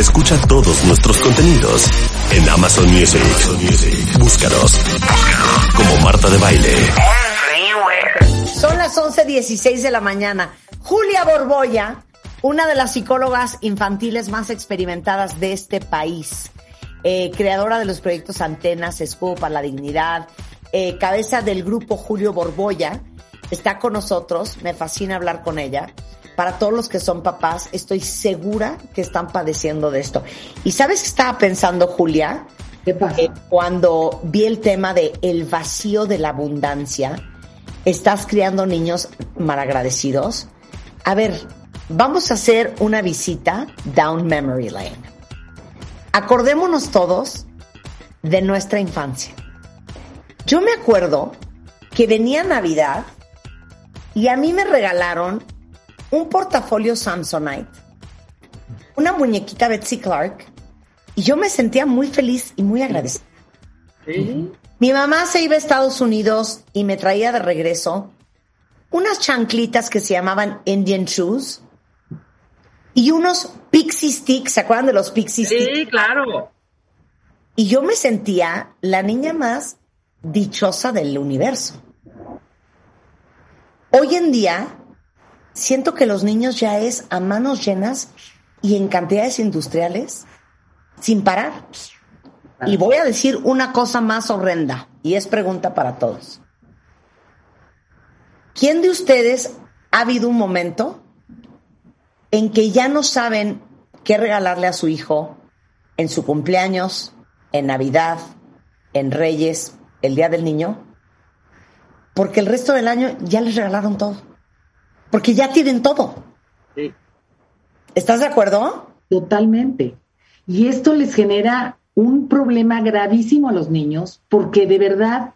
Escucha todos nuestros contenidos en Amazon Music. Búscanos. Como Marta de Baile. Son las 11.16 de la mañana. Julia Borboya, una de las psicólogas infantiles más experimentadas de este país, eh, creadora de los proyectos Antenas, Escudo para la Dignidad, eh, cabeza del grupo Julio Borboya, está con nosotros. Me fascina hablar con ella. Para todos los que son papás, estoy segura que están padeciendo de esto. ¿Y sabes qué estaba pensando, Julia? ¿Qué pasa? Eh, cuando vi el tema de el vacío de la abundancia, estás criando niños malagradecidos. A ver, vamos a hacer una visita down memory lane. Acordémonos todos de nuestra infancia. Yo me acuerdo que venía Navidad y a mí me regalaron un portafolio Samsonite, una muñequita Betsy Clark y yo me sentía muy feliz y muy agradecida. Mi mamá se iba a Estados Unidos y me traía de regreso unas chanclitas que se llamaban Indian Shoes y unos Pixie Sticks, ¿se acuerdan de los Pixie Sticks? Sí, claro. Y yo me sentía la niña más dichosa del universo. Hoy en día siento que los niños ya es a manos llenas y en cantidades industriales sin parar. Y voy a decir una cosa más horrenda, y es pregunta para todos. ¿Quién de ustedes ha habido un momento en que ya no saben qué regalarle a su hijo en su cumpleaños, en Navidad, en Reyes, el Día del Niño? Porque el resto del año ya les regalaron todo. Porque ya tienen todo. Sí. ¿Estás de acuerdo? Totalmente. Y esto les genera un problema gravísimo a los niños porque de verdad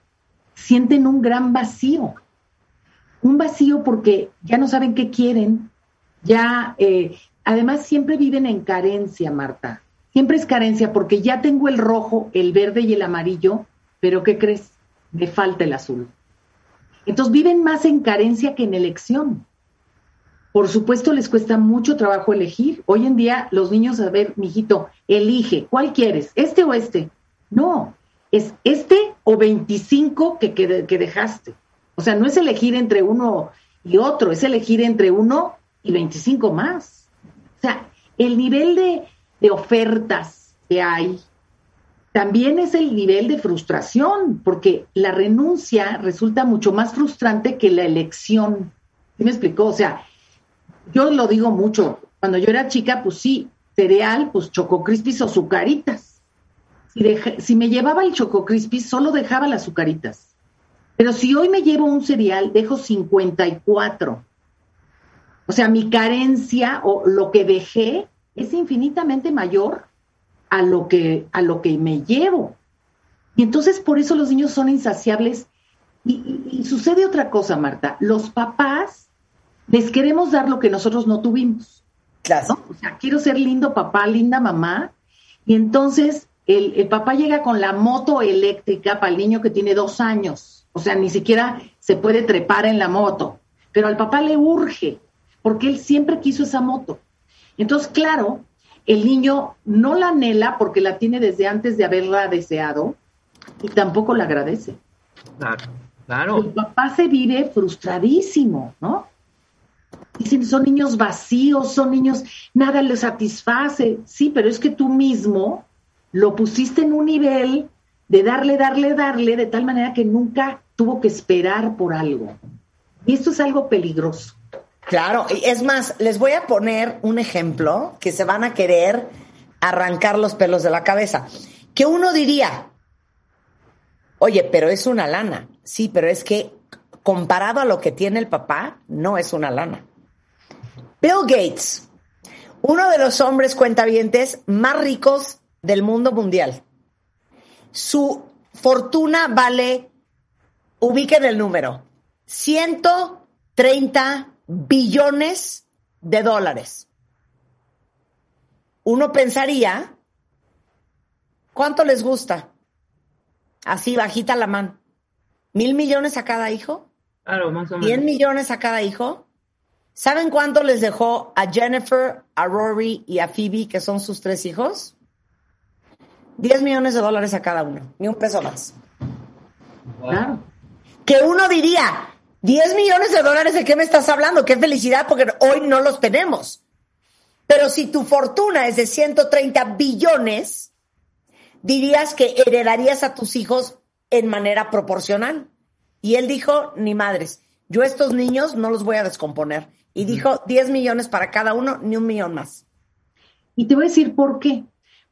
sienten un gran vacío. Un vacío porque ya no saben qué quieren, ya, eh, además siempre viven en carencia, Marta. Siempre es carencia porque ya tengo el rojo, el verde y el amarillo, pero ¿qué crees? Me falta el azul. Entonces viven más en carencia que en elección. Por supuesto, les cuesta mucho trabajo elegir. Hoy en día, los niños, a ver, mijito, elige, ¿cuál quieres? ¿Este o este? No, es este o 25 que, que, dejaste. O sea, no es elegir entre uno y otro, es elegir entre uno y 25 más. O sea, el nivel de, de ofertas que hay también es el nivel de frustración, porque la renuncia resulta mucho más frustrante que la elección. ¿Sí me explicó? O sea, yo lo digo mucho, cuando yo era chica, pues sí, cereal, pues Choco Crispis o Zucaritas. Si, si me llevaba el Choco Crispis, solo dejaba las Zucaritas. Pero si hoy me llevo un cereal, dejo 54. O sea, mi carencia o lo que dejé es infinitamente mayor a lo que, a lo que me llevo. Y entonces por eso los niños son insaciables. Y, y sucede otra cosa, Marta. Los papás les queremos dar lo que nosotros no tuvimos. Claro. ¿no? O sea, quiero ser lindo papá, linda mamá. Y entonces el, el, papá llega con la moto eléctrica para el niño que tiene dos años. O sea, ni siquiera se puede trepar en la moto. Pero al papá le urge, porque él siempre quiso esa moto. Entonces, claro, el niño no la anhela porque la tiene desde antes de haberla deseado y tampoco la agradece. Claro, claro. El papá se vive frustradísimo, ¿no? Dicen, son niños vacíos, son niños, nada les satisface. Sí, pero es que tú mismo lo pusiste en un nivel de darle, darle, darle, de tal manera que nunca tuvo que esperar por algo. Y esto es algo peligroso. Claro, es más, les voy a poner un ejemplo que se van a querer arrancar los pelos de la cabeza. Que uno diría, oye, pero es una lana. Sí, pero es que comparado a lo que tiene el papá, no es una lana. Bill Gates, uno de los hombres cuentavientes más ricos del mundo mundial. Su fortuna vale, ubiquen el número, 130 billones de dólares. Uno pensaría, ¿cuánto les gusta? Así bajita la mano. ¿Mil millones a cada hijo? Claro, más o menos. ¿Cien millones a cada hijo? ¿Saben cuánto les dejó a Jennifer, a Rory y a Phoebe, que son sus tres hijos? 10 millones de dólares a cada uno, ni un peso más. Claro. Que uno diría, 10 millones de dólares, ¿de qué me estás hablando? Qué felicidad, porque hoy no los tenemos. Pero si tu fortuna es de 130 billones, dirías que heredarías a tus hijos en manera proporcional. Y él dijo, ni madres, yo estos niños no los voy a descomponer. Y dijo, 10 millones para cada uno, ni un millón más. Y te voy a decir por qué.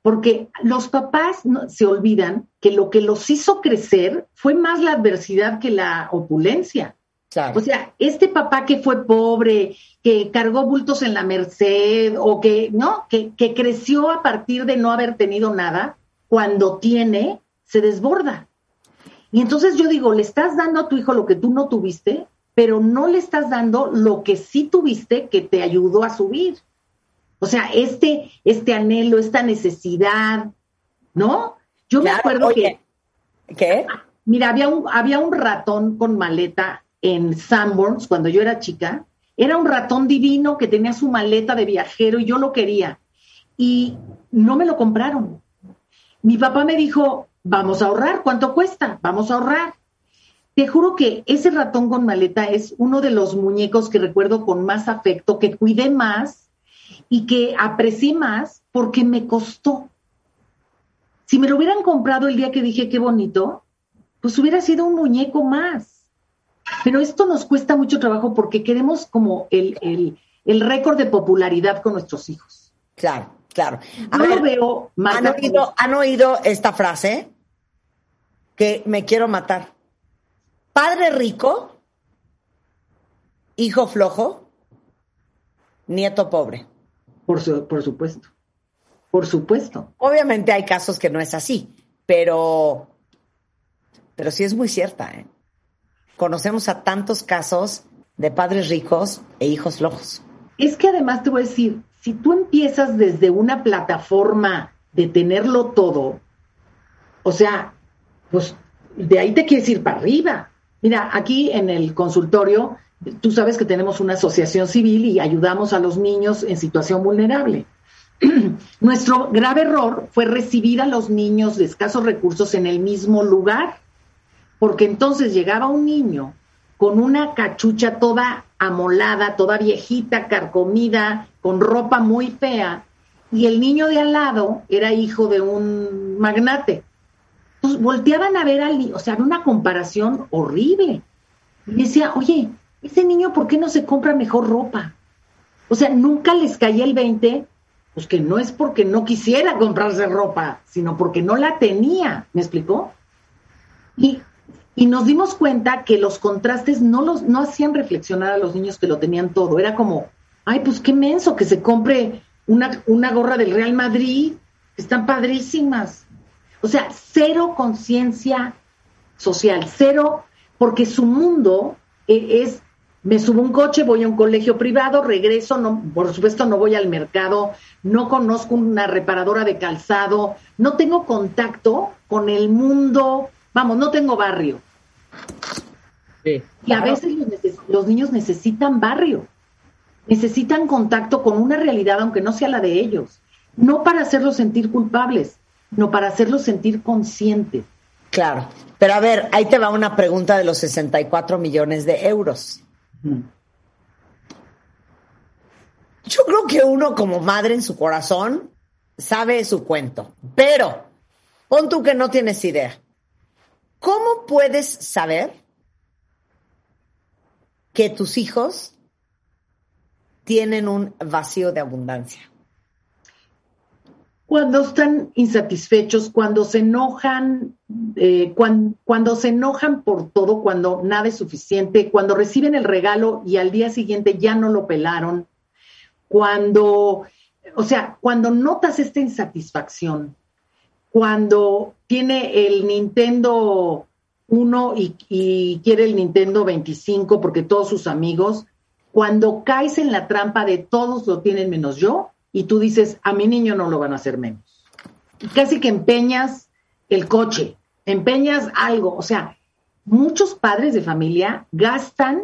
Porque los papás no- se olvidan que lo que los hizo crecer fue más la adversidad que la opulencia. Claro. O sea, este papá que fue pobre, que cargó bultos en la Merced o que, ¿no? Que, que creció a partir de no haber tenido nada, cuando tiene, se desborda. Y entonces yo digo, le estás dando a tu hijo lo que tú no tuviste, pero no le estás dando lo que sí tuviste que te ayudó a subir. O sea, este, este anhelo, esta necesidad, ¿no? Yo me acuerdo oye, que ¿Qué? Mira, había un, había un ratón con maleta en Sanborns cuando yo era chica. Era un ratón divino que tenía su maleta de viajero y yo lo quería. Y no me lo compraron. Mi papá me dijo, vamos a ahorrar, ¿cuánto cuesta? Vamos a ahorrar. Te juro que ese ratón con maleta es uno de los muñecos que recuerdo con más afecto, que cuidé más y que aprecié más porque me costó. Si me lo hubieran comprado el día que dije qué bonito, pues hubiera sido un muñeco más. Pero esto nos cuesta mucho trabajo porque queremos como el, el, el récord de popularidad con nuestros hijos. Claro, claro. A Yo ver, lo veo, ¿han Marta, oído, ¿Han oído esta frase? Que me quiero matar. Padre rico, hijo flojo, nieto pobre. por, su- por supuesto. Por supuesto. Obviamente hay casos que no es así, pero, pero sí es muy cierta. ¿eh? Conocemos a tantos casos de padres ricos e hijos flojos. Es que además te voy a decir, si tú empiezas desde una plataforma de tenerlo todo, o sea, pues de ahí te quieres ir para arriba. Mira, aquí en el consultorio, tú sabes que tenemos una asociación civil y ayudamos a los niños en situación vulnerable. Nuestro grave error fue recibir a los niños de escasos recursos en el mismo lugar, porque entonces llegaba un niño con una cachucha toda amolada, toda viejita, carcomida, con ropa muy fea, y el niño de al lado era hijo de un magnate. Entonces volteaban a ver al o sea, había una comparación horrible. Y decía, oye, ese niño, ¿por qué no se compra mejor ropa? O sea, nunca les caía el 20, pues que no es porque no quisiera comprarse ropa, sino porque no la tenía, ¿me explicó? Y, y nos dimos cuenta que los contrastes no, los, no hacían reflexionar a los niños que lo tenían todo. Era como, ay, pues qué menso que se compre una, una gorra del Real Madrid, que están padrísimas. O sea, cero conciencia social, cero, porque su mundo eh, es, me subo un coche, voy a un colegio privado, regreso, no, por supuesto no voy al mercado, no conozco una reparadora de calzado, no tengo contacto con el mundo, vamos, no tengo barrio. Sí. Y a veces los niños necesitan barrio, necesitan contacto con una realidad, aunque no sea la de ellos, no para hacerlos sentir culpables, no para hacerlos sentir conscientes. Claro. Pero a ver, ahí te va una pregunta de los 64 millones de euros. Yo creo que uno como madre en su corazón sabe su cuento, pero pon tú que no tienes idea. ¿Cómo puedes saber que tus hijos tienen un vacío de abundancia? Cuando están insatisfechos, cuando se enojan, eh, cuan- cuando se enojan por todo, cuando nada es suficiente, cuando reciben el regalo y al día siguiente ya no lo pelaron, cuando, o sea, cuando notas esta insatisfacción, cuando tiene el Nintendo 1 y, y quiere el Nintendo 25 porque todos sus amigos, cuando caes en la trampa de todos lo tienen menos yo, y tú dices, a mi niño no lo van a hacer menos. Y casi que empeñas el coche, empeñas algo. O sea, muchos padres de familia gastan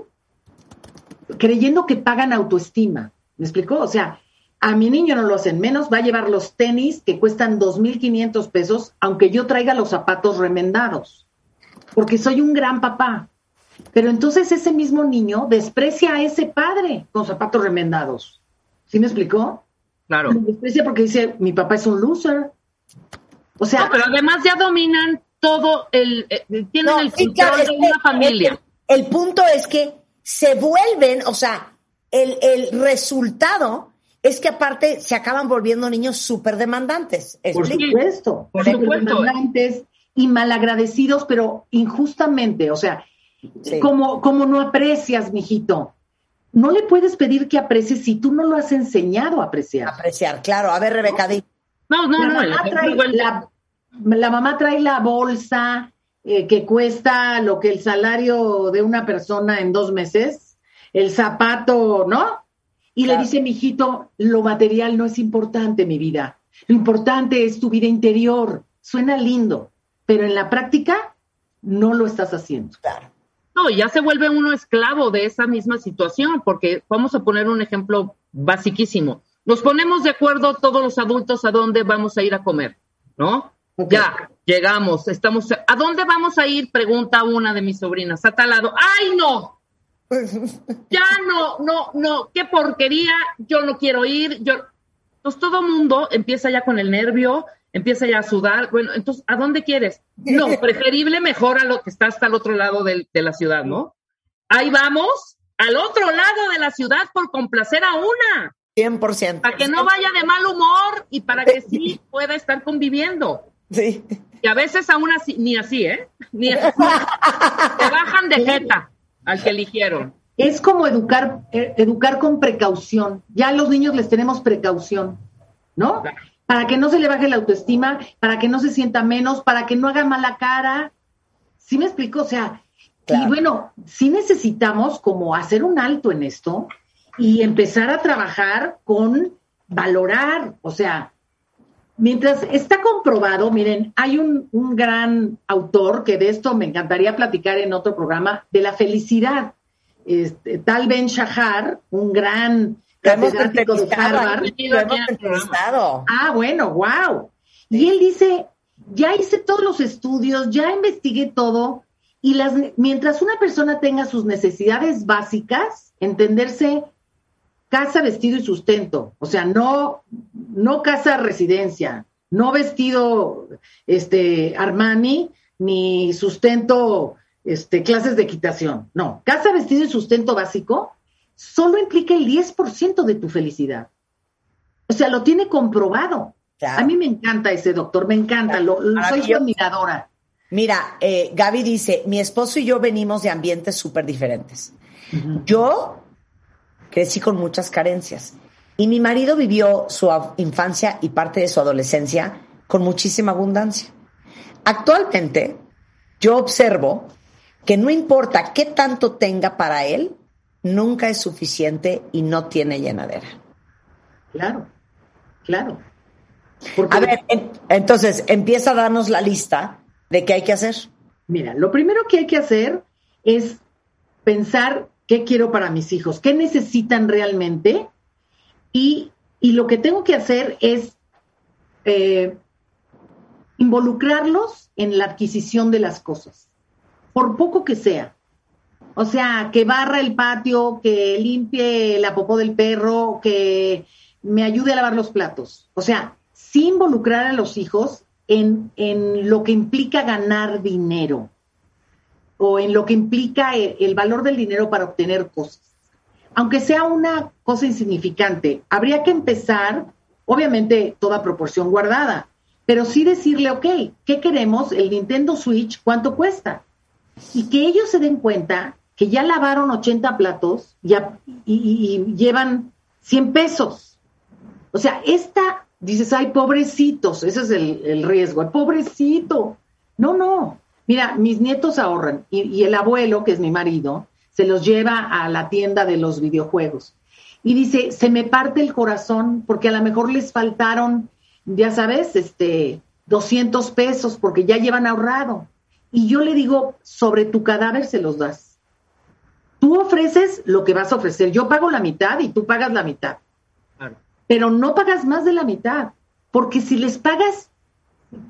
creyendo que pagan autoestima. ¿Me explicó? O sea, a mi niño no lo hacen menos, va a llevar los tenis que cuestan 2.500 pesos, aunque yo traiga los zapatos remendados, porque soy un gran papá. Pero entonces ese mismo niño desprecia a ese padre con zapatos remendados. ¿Sí me explicó? Claro. Lo desprecia porque dice, mi papá es un loser. O sea, No, pero además ya dominan todo el, eh, tienen No, el sí, control claro, de que- una familia. El, el punto es que se vuelven, o sea, el, el resultado es que aparte se acaban volviendo niños súper demandantes. por supuesto, Por súper supuesto. demandantes y malagradecidos, pero injustamente. O sea, Sí. como, como no aprecias, mijito. No le puedes pedir que aprecies si tú no lo has enseñado a apreciar. Apreciar, claro. A ver, Rebeca, di. No, no, la, no, mamá trae la, la mamá trae la bolsa eh, que cuesta lo que el salario de una persona en dos meses, el zapato, ¿no? Y Claro. le dice, mijito, lo material no es importante, mi vida. Lo importante es tu vida interior. Suena lindo, pero en la práctica no lo estás haciendo. Claro. No, ya se vuelve uno esclavo de esa misma situación, porque vamos a poner un ejemplo basiquísimo. Nos ponemos de acuerdo todos los adultos a dónde vamos a ir a comer, ¿no? Ya, llegamos, estamos. ¿A dónde vamos a ir? Pregunta una de mis sobrinas. A tal lado. ¡Ay, no! Ya no, no, no, qué porquería, yo no quiero ir, yo. Entonces todo mundo empieza ya con el nervio, empieza ya a sudar. Bueno, entonces, ¿a dónde quieres? No, preferible mejor a lo que está hasta el otro lado del- de la ciudad, ¿no? Ahí vamos, al otro lado de la ciudad por complacer a una, 100%. para que no vaya de mal humor y para que sí pueda estar conviviendo. Sí. Y a veces aún así, ni así, ¿eh? Ni así. Te bajan de jeta al que eligieron. Es como educar, eh, educar con precaución. Ya a los niños les tenemos precaución, ¿no? Claro. Para que no se le baje la autoestima, para que no se sienta menos, para que no haga mala cara. ¿Sí me explico? O sea, Claro. y bueno, sí necesitamos como hacer un alto en esto y empezar a trabajar con valorar, o sea, mientras está comprobado, miren, hay un, un gran autor que de esto me encantaría platicar en otro programa, de la felicidad. Este, Tal Ben Shahar, un gran hemos catedrático de entrevistado. Harvard. Lo hemos entrevistado. Ah, bueno, wow. Y él dice, ya hice todos los estudios, ya investigué todo, y las, mientras una persona tenga sus necesidades básicas, entenderse casa, vestido y sustento, o sea, no, no casa, residencia, no vestido, este, Armani, ni sustento, este, clases de equitación, no, casa, vestido y sustento básico, solo implica el 10% de tu felicidad. O sea, lo tiene comprobado. Claro. A mí me encanta ese doctor, me encanta, lo, lo- soy su admiradora. Mira, eh, Gaby dice, mi esposo y yo venimos de ambientes súper diferentes. Yo crecí con muchas carencias y mi marido vivió su infancia y parte de su adolescencia con muchísima abundancia. Actualmente, yo observo que no importa qué tanto tenga para él, nunca es suficiente y no tiene llenadera. Claro, claro. Porque, A ver, en- entonces empieza a darnos la lista de qué hay que hacer. mira, lo primero que hay que hacer es pensar qué quiero para mis hijos, qué necesitan realmente y, y lo que tengo que hacer es eh, involucrarlos en la adquisición de las cosas, por poco que sea. O sea, que barra el patio, que limpie la popó del perro, que me ayude a lavar los platos. O sea, sí involucrar a los hijos en, en lo que implica ganar dinero o en lo que implica el, el valor del dinero para obtener cosas. Aunque sea una cosa insignificante, habría que empezar, obviamente, toda proporción guardada, pero sí decirle, ok, ¿qué queremos? El Nintendo Switch, ¿cuánto cuesta? Y que ellos se den cuenta que ya lavaron 80 platos y, llevan 100 pesos. O sea, esta, dices, ay, pobrecitos, ese es el, el riesgo, el pobrecito. No, no. Mira, mis nietos ahorran y, y el abuelo, que es mi marido, se los lleva a la tienda de los videojuegos. Y dice, se me parte el corazón porque a lo mejor les faltaron, ya sabes, este, 200 pesos porque ya llevan ahorrado. Y yo le digo, sobre tu cadáver se los das. Tú ofreces lo que vas a ofrecer. Yo pago la mitad y tú pagas la mitad. Pero no pagas más de la mitad. Porque si les pagas,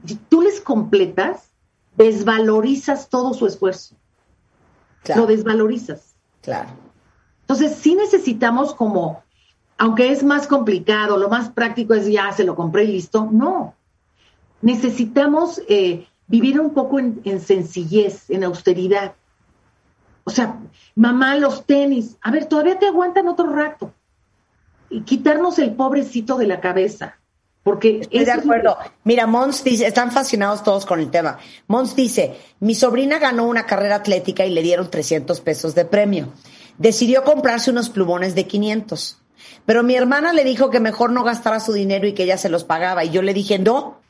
si tú les completas, desvalorizas todo su esfuerzo. Lo desvalorizas. Claro. Entonces, sí necesitamos como, aunque es más complicado, lo más práctico es ya se lo compré y listo. No. Necesitamos eh, vivir un poco en, sencillez, en austeridad. O sea, mamá, los tenis, a ver, todavía te aguantan otro rato. Y quitarnos el pobrecito de la cabeza. Porque Estoy de acuerdo. Mira, Mons dice, están fascinados todos con el tema. Mons dice, mi sobrina ganó una carrera atlética y le dieron 300 pesos de premio. Decidió comprarse unos plumones de 500. Pero mi hermana le dijo que mejor no gastara su dinero y que ella se los pagaba. Y yo le dije, no,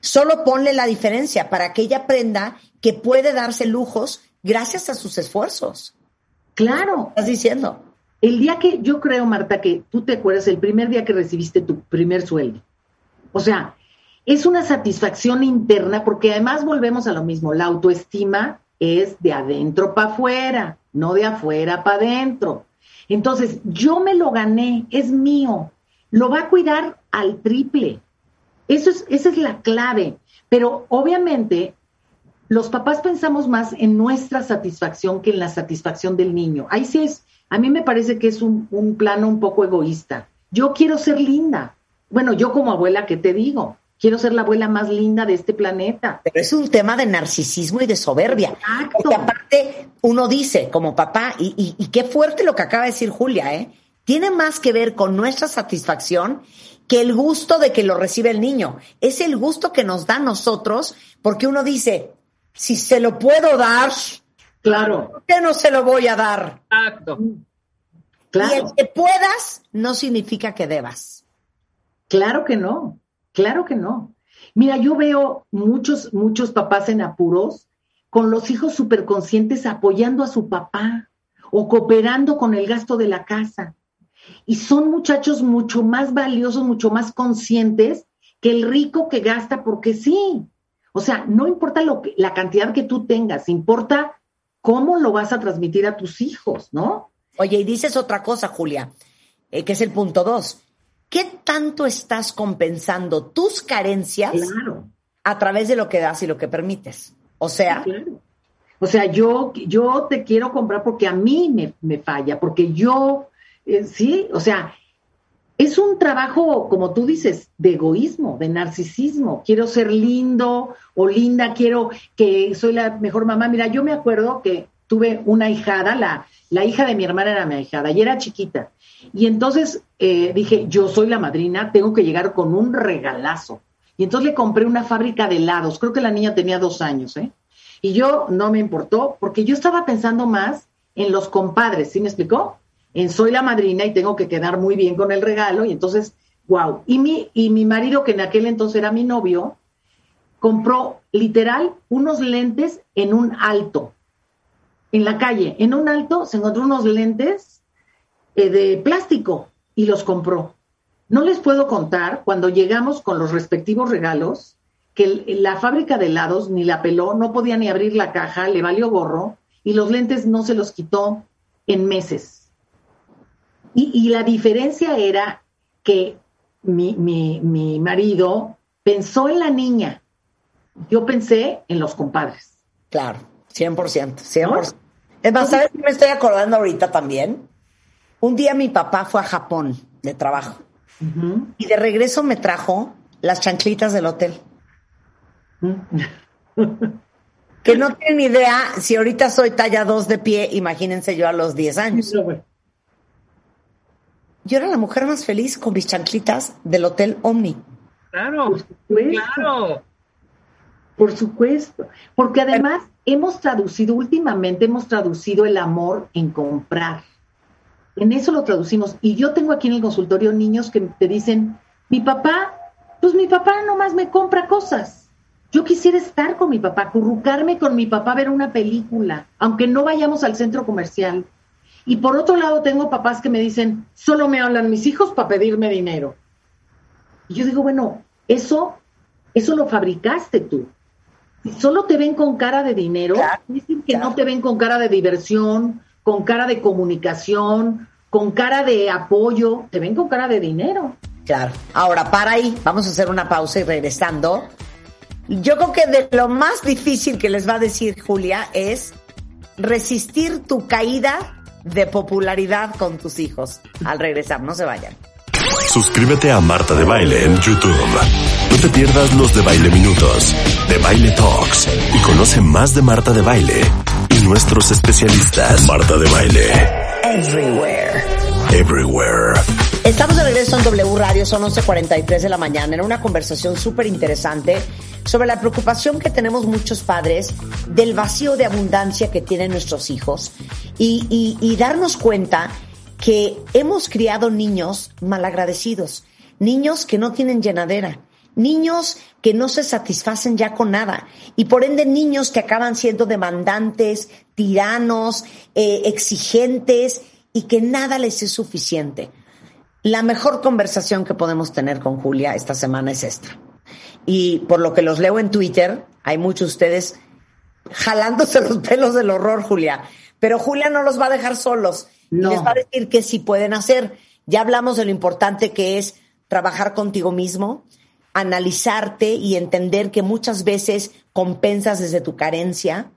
solo ponle la diferencia para que ella aprenda que puede darse lujos gracias a sus esfuerzos. Claro. Estás diciendo. El día que, yo creo, Marta, que tú te acuerdas, el primer día que recibiste tu primer sueldo. O sea, es una satisfacción interna porque además volvemos a lo mismo, la autoestima es de adentro para afuera, no de afuera para adentro. Entonces, yo me lo gané, es mío, lo va a cuidar al triple. Eso es, esa es la clave. Pero obviamente los papás pensamos más en nuestra satisfacción que en la satisfacción del niño. Ahí sí es, a mí me parece que es un, un plano un poco egoísta. Yo quiero ser linda. Bueno, yo como abuela, ¿qué te digo? Quiero ser la abuela más linda de este planeta. Pero es un tema de narcisismo y de soberbia. Exacto. Porque aparte uno dice, como papá, y, y, qué fuerte lo que acaba de decir Julia, ¿eh? Tiene más que ver con nuestra satisfacción que el gusto de que lo recibe el niño. Es el gusto que nos da nosotros, porque uno dice, si se lo puedo dar, claro. ¿por qué no se lo voy a dar? Exacto. Claro. Y el que puedas no significa que debas. Claro que no. Claro que no. Mira, yo veo muchos, muchos papás en apuros con los hijos superconscientes apoyando a su papá o cooperando con el gasto de la casa. Y son muchachos mucho más valiosos, mucho más conscientes que el rico que gasta porque sí. O sea, no importa lo que, la cantidad que tú tengas, importa cómo lo vas a transmitir a tus hijos, ¿no? Oye, y dices otra cosa, Julia, eh, que es el punto dos. ¿qué tanto estás compensando tus carencias a través de lo que das y lo que permites? O sea... O sea, yo, yo te quiero comprar porque a mí me, falla, porque yo, eh, sí, o sea, es un trabajo, como tú dices, de egoísmo, de narcisismo. Quiero ser lindo o linda, quiero que soy la mejor mamá. Mira, yo me acuerdo que tuve una hijada, la, la hija de mi hermana era mi hijada y era chiquita. Y entonces eh, dije, yo soy la madrina, tengo que llegar con un regalazo. Y entonces le compré una fábrica de helados, creo que la niña tenía dos años, ¿eh? Y yo no me importó, porque yo estaba pensando más en los compadres, ¿sí me explicó? Soy la madrina y tengo que quedar muy bien con el regalo, y entonces, wow. Y mi, y mi marido, que en aquel entonces era mi novio, compró literal unos lentes en un alto, en la calle. En un alto se encontró unos lentes eh, de plástico y los compró. No les puedo contar cuando llegamos con los respectivos regalos que la fábrica de helados ni la peló, no podía ni abrir la caja, le valió gorro y los lentes no se los quitó en meses. Y, la diferencia era que mi, mi, marido pensó en la niña, yo pensé en los compadres. Claro, 100%, 100%. Es más, ¿sabes qué me estoy acordando ahorita también? Un día mi papá fue a Japón de trabajo y de regreso me trajo las chanclitas del hotel. que no tienen idea, si ahorita soy talla 2 de pie, imagínense yo a los 10 años. Yo era la mujer más feliz con mis chanclitas del Hotel Omni. Claro, claro. Por supuesto, porque además hemos traducido, últimamente hemos traducido el amor en comprar. En eso lo traducimos. Y yo tengo aquí en el consultorio niños que te dicen, mi papá, pues mi papá nomás me compra cosas. Yo quisiera estar con mi papá, currucarme con mi papá, ver una película, aunque no vayamos al centro comercial. Y por otro lado, tengo papás que me dicen, solo me hablan mis hijos para pedirme dinero. Y yo digo, bueno, eso, eso lo fabricaste tú. Si solo te ven con cara de dinero, dicen que no te ven con cara de diversión, con cara de comunicación, con cara de apoyo, te ven con cara de dinero. Claro. Ahora, para ahí, vamos a hacer una pausa y regresando. Yo creo que de lo más difícil que les va a decir Julia es resistir tu caída de popularidad con tus hijos. Al regresar, no se vayan. Suscríbete a Marta de Baile en YouTube. No te pierdas los de Baile Minutos, de Baile Talks y conoce más de Marta de Baile y nuestros especialistas. Marta de Baile. Everywhere. Everywhere. Estamos de regreso en W Radio, son 11.43 de la mañana, en una conversación súper interesante sobre la preocupación que tenemos muchos padres del vacío de abundancia que tienen nuestros hijos y, darnos cuenta que hemos criado niños malagradecidos, niños que no tienen llenadera, niños que no se satisfacen ya con nada y por ende niños que acaban siendo demandantes, tiranos, eh, exigentes y que nada les es suficiente. La mejor conversación que podemos tener con Julia esta semana es esta. Y por lo que los leo en Twitter, hay muchos de ustedes jalándose los pelos del horror, Julia. Pero Julia no los va a dejar solos. No. Les va a decir que sí pueden hacer. Ya hablamos de lo importante que es trabajar contigo mismo, analizarte y entender que muchas veces compensas desde tu carencia.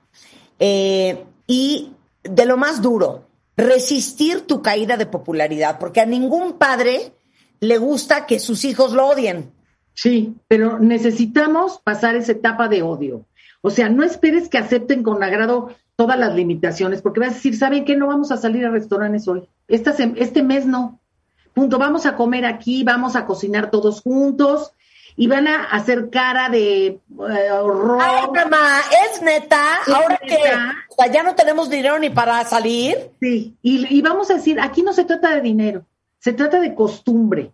Eh, y de lo más duro, resistir tu caída de popularidad, porque a ningún padre le gusta que sus hijos lo odien. Sí, pero necesitamos pasar esa etapa de odio. O sea, no esperes que acepten con agrado todas las limitaciones, porque vas a decir, ¿saben qué? No vamos a salir a restaurantes hoy. Esta este mes no. Punto, vamos a comer aquí, vamos a cocinar todos juntos y van a hacer cara de eh, horror. Ay, mamá, es neta, Es ahora neta. que o sea, ya no tenemos dinero ni para salir. Sí, y, y vamos a decir, aquí no se trata de dinero, se trata de costumbre.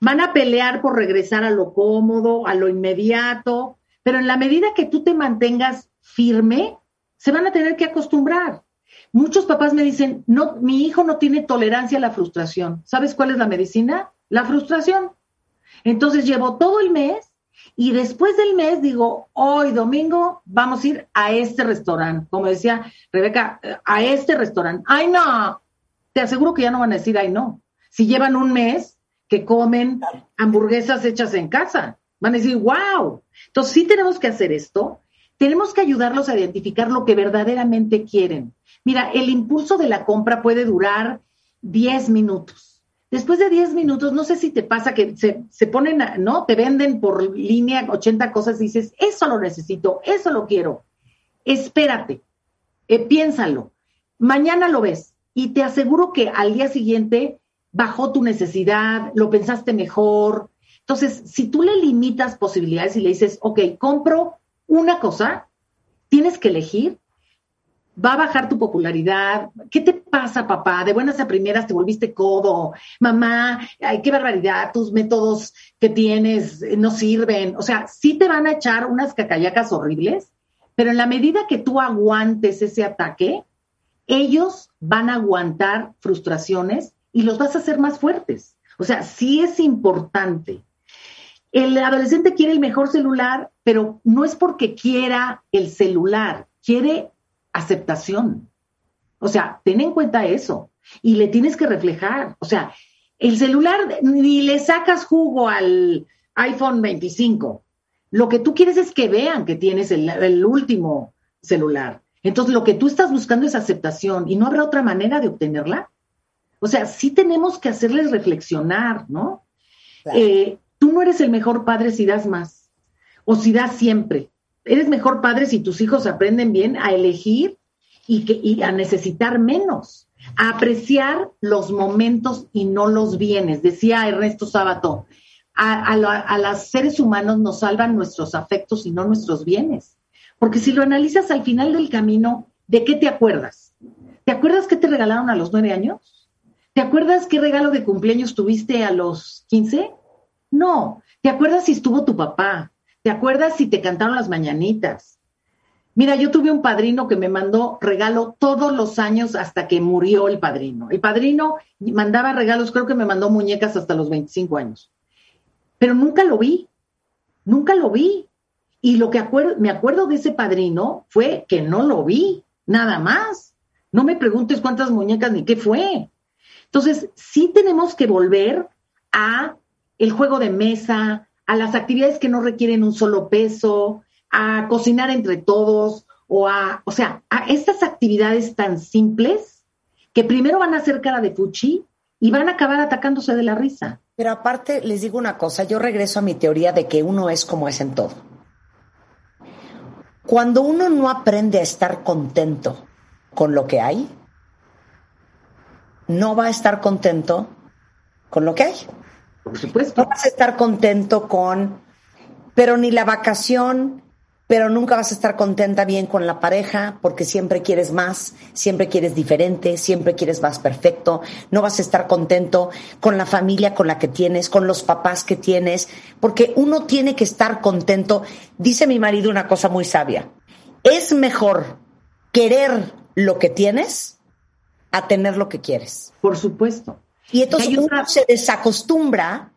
Van a pelear por regresar a lo cómodo, a lo inmediato, pero en la medida que tú te mantengas firme, se van a tener que acostumbrar. Muchos papás me dicen, no, mi hijo no tiene tolerancia a la frustración. ¿Sabes cuál es la medicina? La frustración. Entonces llevo todo el mes y después del mes digo, hoy domingo vamos a ir a este restaurante. Como decía Rebeca, a este restaurante. Ay, no. Te aseguro que ya no van a decir, ay, no. Si llevan un mes que comen hamburguesas hechas en casa, van a decir, wow. Entonces sí tenemos que hacer esto. Tenemos que ayudarlos a identificar lo que verdaderamente quieren. Mira, el impulso de la compra puede durar 10 minutos. Después de 10 minutos, no sé si te pasa que se, se ponen, a- ¿no? Te venden por línea 80 cosas y dices, eso lo necesito, eso lo quiero. Espérate, eh, piénsalo. Mañana lo ves y te aseguro que al día siguiente bajó tu necesidad, lo pensaste mejor. Entonces, si tú le limitas posibilidades y le dices, ok, compro una cosa, tienes que elegir, va a bajar tu popularidad. ¿Qué te pasa, papá? De buenas a primeras te volviste codo. Mamá, ay, qué barbaridad, tus métodos que tienes eh, no sirven. O sea, sí te van a echar unas cacayacas horribles, pero en la medida que tú aguantes ese ataque, ellos van a aguantar frustraciones y los vas a hacer más fuertes. O sea, sí es importante. El adolescente quiere el mejor celular, pero no es porque quiera el celular, quiere aceptación. O sea, ten en cuenta eso y le tienes que reflejar. O sea, el celular ni le sacas jugo al iPhone 25. Lo que tú quieres es que vean que tienes el, el último celular. Entonces, lo que tú estás buscando es aceptación y no habrá otra manera de obtenerla. O sea, sí tenemos que hacerles reflexionar, ¿no? Claro. Eh, tú no eres el mejor padre si das más o si das siempre. Eres mejor padre si tus hijos aprenden bien a elegir y, a necesitar menos, a apreciar los momentos y no los bienes. Decía Ernesto Sábato, a, a, a los seres humanos nos salvan nuestros afectos y no nuestros bienes. Porque si lo analizas al final del camino, ¿de qué te acuerdas? ¿Te acuerdas qué te regalaron a los nueve años? ¿Te acuerdas qué regalo de cumpleaños tuviste a los 15? No. ¿Te acuerdas si estuvo tu papá? ¿Te acuerdas si te cantaron las mañanitas? Mira, yo tuve un padrino que me mandó regalo todos los años hasta que murió el padrino. El padrino mandaba regalos, creo que me mandó muñecas hasta los 25 años. Pero nunca lo vi, nunca lo vi. Y lo que me acuerdo de ese padrino fue que no lo vi, nada más. No me preguntes cuántas muñecas ni qué fue. Entonces, sí tenemos que volver a el juego de mesa, a las actividades que no requieren un solo peso, a cocinar entre todos, o a, o sea, a estas actividades tan simples que primero van a hacer cara de fuchi y van a acabar atacándose de la risa. Pero aparte, les digo una cosa, yo regreso a mi teoría de que uno es como es en todo. Cuando uno no aprende a estar contento con lo que hay, no va a estar contento con lo que hay. Por supuesto. No vas a estar contento con, pero ni la vacación, pero nunca vas a estar contenta bien con la pareja porque siempre quieres más, siempre quieres diferente, siempre quieres más perfecto, no vas a estar contento con la familia con la que tienes, con los papás que tienes, porque uno tiene que estar contento. Dice mi marido una cosa muy sabia, es mejor querer lo que tienes a tener lo que quieres. Por supuesto. Y entonces uno se desacostumbra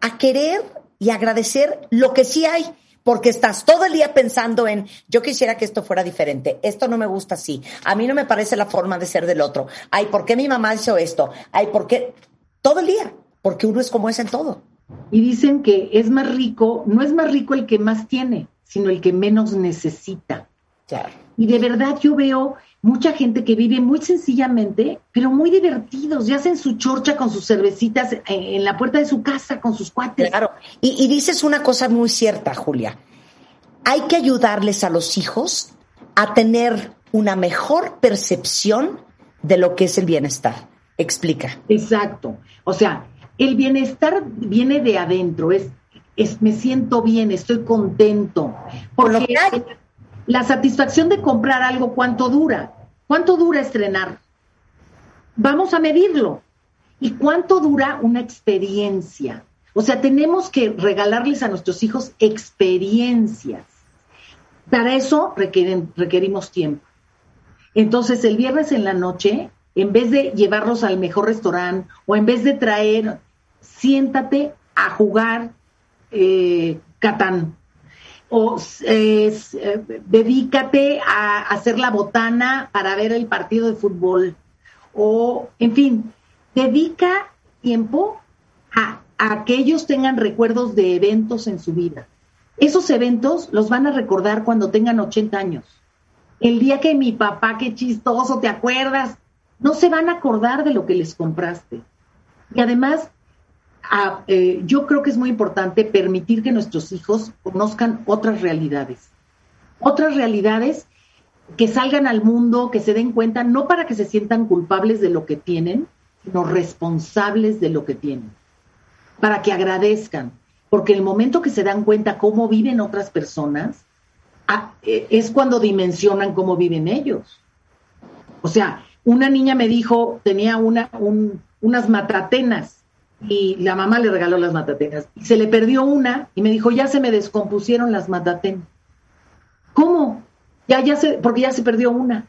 a querer y agradecer lo que sí hay porque estás todo el día pensando en, yo quisiera que esto fuera diferente, esto no me gusta así, a mí no me parece la forma de ser del otro, ay, ¿por qué mi mamá hizo esto? Ay, ¿por qué? Todo el día, porque uno es como es en todo. Y dicen que es más rico, no es más rico el que más tiene, sino el que menos necesita. Claro. Y de verdad yo veo mucha gente que vive muy sencillamente, pero muy divertidos, ya hacen su chorcha con sus cervecitas en la puerta de su casa, con sus cuates. Claro, y, y dices una cosa muy cierta, Julia. Hay que ayudarles a los hijos a tener una mejor percepción de lo que es el bienestar. Explica. Exacto. O sea, el bienestar viene de adentro, es, es me siento bien, estoy contento. Porque la satisfacción de comprar algo, ¿cuánto dura? ¿Cuánto dura estrenar? Vamos a medirlo. ¿Y cuánto dura una experiencia? O sea, tenemos que regalarles a nuestros hijos experiencias. Para eso requerimos tiempo. Entonces, el viernes en la noche, en vez de llevarlos al mejor restaurante o en vez de traer, siéntate a jugar eh, Catán o eh, dedícate a hacer la botana para ver el partido de fútbol, o en fin, dedica tiempo a, a, que ellos tengan recuerdos de eventos en su vida. Esos eventos los van a recordar cuando tengan 80 años. El día que mi papá, qué chistoso, ¿te acuerdas? No se van a acordar de lo que les compraste. Y además, eh, yo creo que es muy importante permitir que nuestros hijos conozcan otras realidades. Otras realidades que salgan al mundo, que se den cuenta, no para que se sientan culpables de lo que tienen, sino responsables de lo que tienen. Para que agradezcan. Porque el momento que se dan cuenta cómo viven otras personas, eh, es cuando dimensionan cómo viven ellos. O sea, una niña me dijo, tenía una, unas matatenas y la mamá le regaló las matatenas. Se le perdió una y me dijo, ya se me descompusieron las matatenas. ¿Cómo? Ya, ya se, porque ya se perdió una.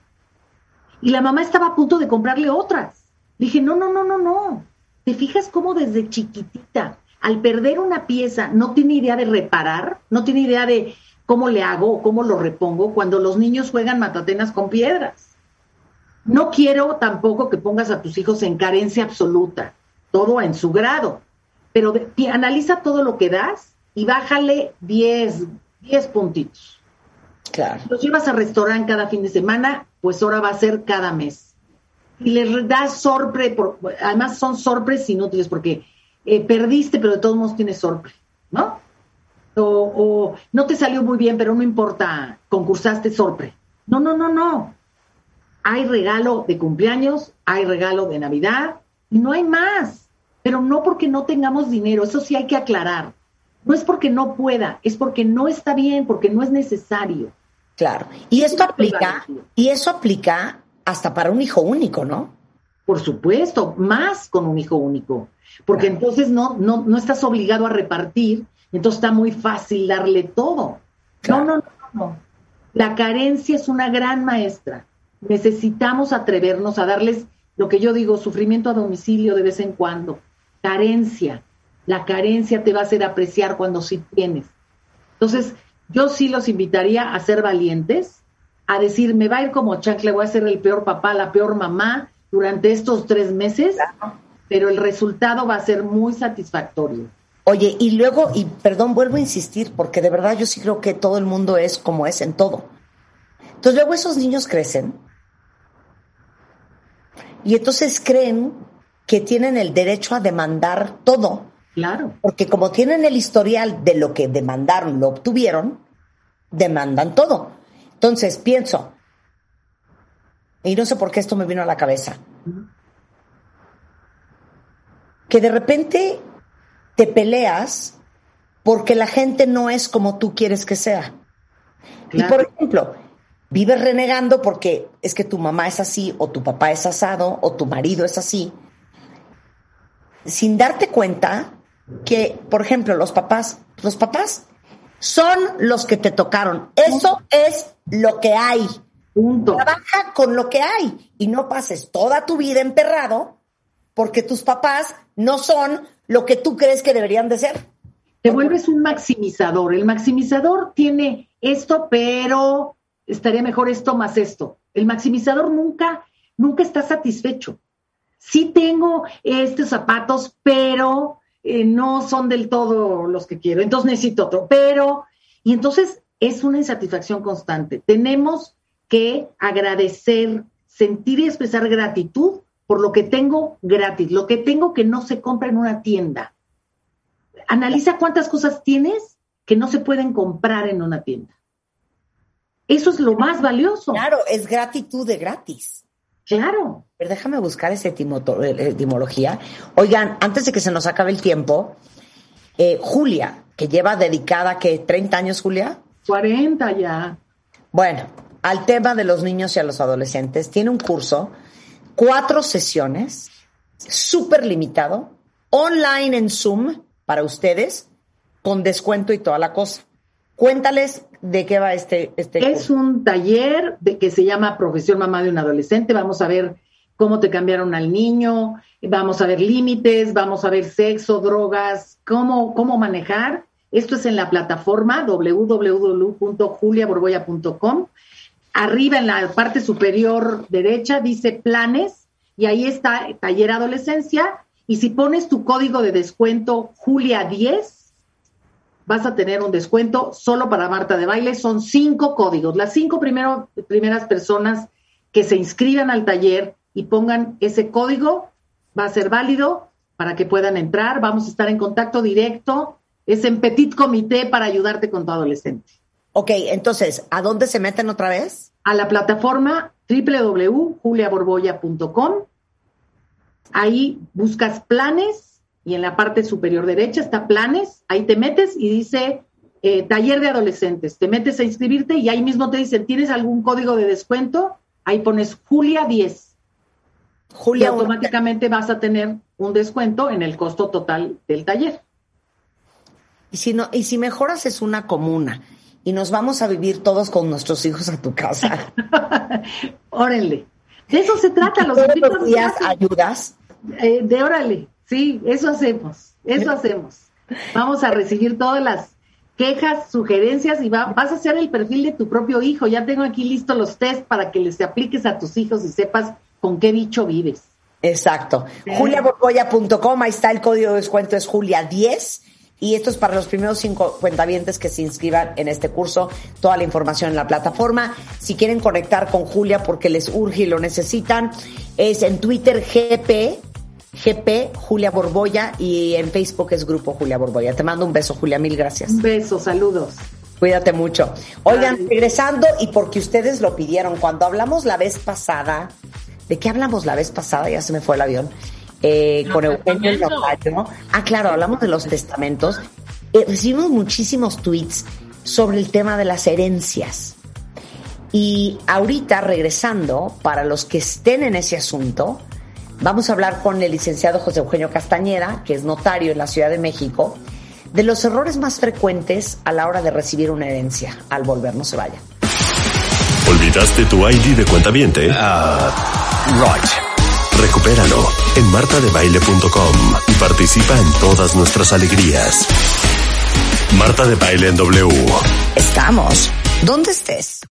Y la mamá estaba a punto de comprarle otras. dije, no, no, no, no, no. ¿Te fijas cómo desde chiquitita, al perder una pieza, no tiene idea de reparar? No tiene idea de cómo le hago o cómo lo repongo cuando los niños juegan matatenas con piedras. No quiero tampoco que pongas a tus hijos en carencia absoluta todo en su grado, pero analiza todo lo que das y bájale 10, 10 puntitos. Claro. Los llevas a restaurante cada fin de semana, pues ahora va a ser cada mes. Y les das sorpresa, además son sorpresas inútiles porque eh, perdiste, pero de todos modos tienes sorpresa, ¿no? O, o, no te salió muy bien, pero no importa, concursaste sorpresa. No, no, no, no. Hay regalo de cumpleaños, hay regalo de Navidad y no hay más pero no porque no tengamos dinero, eso sí hay que aclarar. No es porque no pueda, es porque no está bien, porque no es necesario. Claro. Y esto aplica, y eso aplica hasta para un hijo único, ¿no? Por supuesto, más con un hijo único, porque entonces no, no, no estás obligado a repartir, entonces está muy fácil darle todo. No, no, no, no. La carencia es una gran maestra. Necesitamos atrevernos a darles lo que yo digo, sufrimiento a domicilio de vez en cuando carencia. La carencia te va a hacer apreciar cuando sí tienes. Entonces, yo sí los invitaría a ser valientes a decir, me va a ir como chancla, voy a ser el peor papá, la peor mamá durante estos tres meses, pero el resultado va a ser muy satisfactorio. Oye, y luego, y perdón, vuelvo a insistir, porque de verdad yo sí creo que todo el mundo es como es en todo. Entonces luego esos niños crecen y entonces creen que tienen el derecho a demandar todo. Claro. Porque como tienen el historial de lo que demandaron, lo obtuvieron, demandan todo. Entonces pienso, y no sé por qué esto me vino a la cabeza, que de repente te peleas porque la gente no es como tú quieres que sea. Y por ejemplo, vives renegando porque es que tu mamá es así, o tu papá es asado, o tu marido es así, sin darte cuenta que, por ejemplo, los papás, los papás son los que te tocaron. Eso es lo que hay. Punto. Trabaja con lo que hay y no pases toda tu vida emperrado porque tus papás no son lo que tú crees que deberían de ser. Te vuelves un maximizador. El maximizador tiene esto, pero estaría mejor esto más esto. El maximizador nunca, nunca está satisfecho. Sí tengo estos zapatos, pero eh, no son del todo los que quiero. Entonces necesito otro. Pero, y entonces es una insatisfacción constante. Tenemos que agradecer, sentir y expresar gratitud por lo que tengo gratis, lo que tengo que no se compra en una tienda. Analiza cuántas cosas tienes que no se pueden comprar en una tienda. Eso es lo más valioso. Claro, es gratitud de gratis. Claro. Pero déjame buscar esa etimología. Oigan, antes de que se nos acabe el tiempo, eh, Julia, que lleva dedicada, que 30 años, Julia? 40 ya. Bueno, al tema de los niños y a los adolescentes, tiene un curso cuatro sesiones, súper limitado, online en Zoom para ustedes, con descuento y toda la cosa. Cuéntales de qué va este, este Es un taller de, que se llama Profesión Mamá de un Adolescente. Vamos a ver cómo te cambiaron al niño, vamos a ver límites, vamos a ver sexo, drogas, cómo, cómo manejar. Esto es en la plataforma www.juliaborboya.com arriba en la parte superior derecha dice planes y ahí está taller adolescencia y si pones tu código de descuento Julia 10 vas a tener un descuento solo para Marta de Baile. Son cinco códigos. Las cinco primero, primeras personas que se inscriban al taller y pongan ese código va a ser válido para que puedan entrar. Vamos a estar en contacto directo. Es en petit comité para ayudarte con tu adolescente. Ok, entonces, ¿a dónde se meten otra vez? A la plataforma www.juliaborboya.com. Ahí buscas planes y en la parte superior derecha está planes. Ahí te metes y dice eh, taller de adolescentes. Te metes a inscribirte y ahí mismo te dicen, ¿tienes algún código de descuento? Ahí pones Julia 10. Julia y automáticamente vas a tener un descuento en el costo total del taller. Y si no, y si mejoras es una comuna y nos vamos a vivir todos con nuestros hijos a tu casa. órale. De eso se trata. Los, los días ayudas. Eh, de órale. Sí, eso hacemos. Eso hacemos. Vamos a recibir todas las quejas, sugerencias y vas a hacer el perfil de tu propio hijo. Ya tengo aquí listos los test para que les apliques a tus hijos y sepas con qué bicho vives. Exacto. Juliaborboya.com, ahí está el código de descuento, es Julia10 y esto es para los primeros cinco cuentavientes que se inscriban en este curso. Toda la información en la plataforma. Si quieren conectar con Julia porque les urge y lo necesitan, es en Twitter GP, GP Julia Borboya y en Facebook es Grupo Julia Borboya. Te mando un beso, Julia, mil gracias. Un beso, saludos. Cuídate mucho. Oigan, regresando y porque ustedes lo pidieron, cuando hablamos la vez pasada, ¿de qué hablamos la vez pasada? Ya se me fue el avión eh, con Eugenio el Notario. Ah, claro, hablamos de los testamentos. Eh, recibimos muchísimos tweets sobre el tema de las herencias. Y ahorita, regresando, para los que estén en ese asunto, vamos a hablar con el licenciado José Eugenio Castañeda, que es notario en la Ciudad de México, de los errores más frecuentes a la hora de recibir una herencia. Al volver, no se vaya. ¿Olvidaste tu ID de cuenta viente? Uh, right. Recupéralo en martadebaile.com y participa en todas nuestras alegrías. Marta de Baile en W. Estamos. ¿Dónde estés?